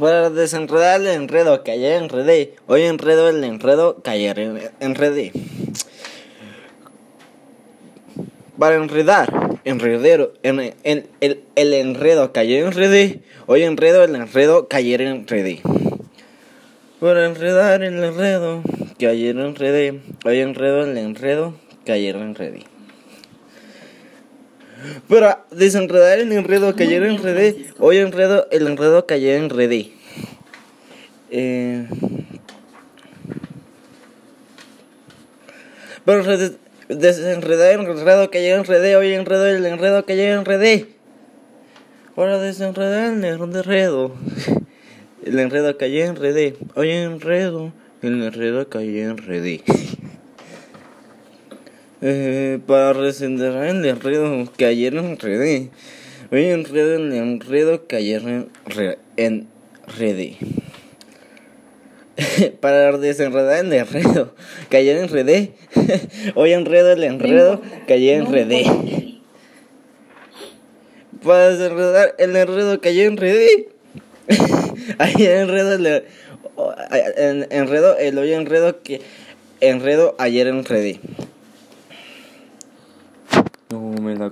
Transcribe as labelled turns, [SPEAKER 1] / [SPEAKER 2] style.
[SPEAKER 1] Para desenredar el enredo que ayer enredé, hoy enredo el enredo que ayer enredé. Para enredar, enredero, en, en, el, el enredo que ayer enredé, hoy enredo el enredo que ayer enredé. Para enredar el enredo que ayer enredé, hoy enredo el enredo que ayer enredé. Para desenredar el enredo que ayer enredé, hoy enredo el enredo que ayer enredé. Eh, para re- desenredar el enredo que ayer enredé, hoy enredo el enredo que ayer enredé. Para desenredar el enredo, el enredo que ayer enredé, hoy enredo el enredo que ayer enredé. Eh, para desenredar el enredo que ayer enredé. Hoy enredo el enredo que ayer enre- enredé. para desenredar el enredo que ayer enredé. Hoy enredo el enredo que ayer enredé. Para desenredar el enredo que ayer enredé. ayer enredo el en- enredo el hoy enredo que enredo ayer enredé. 又没 me da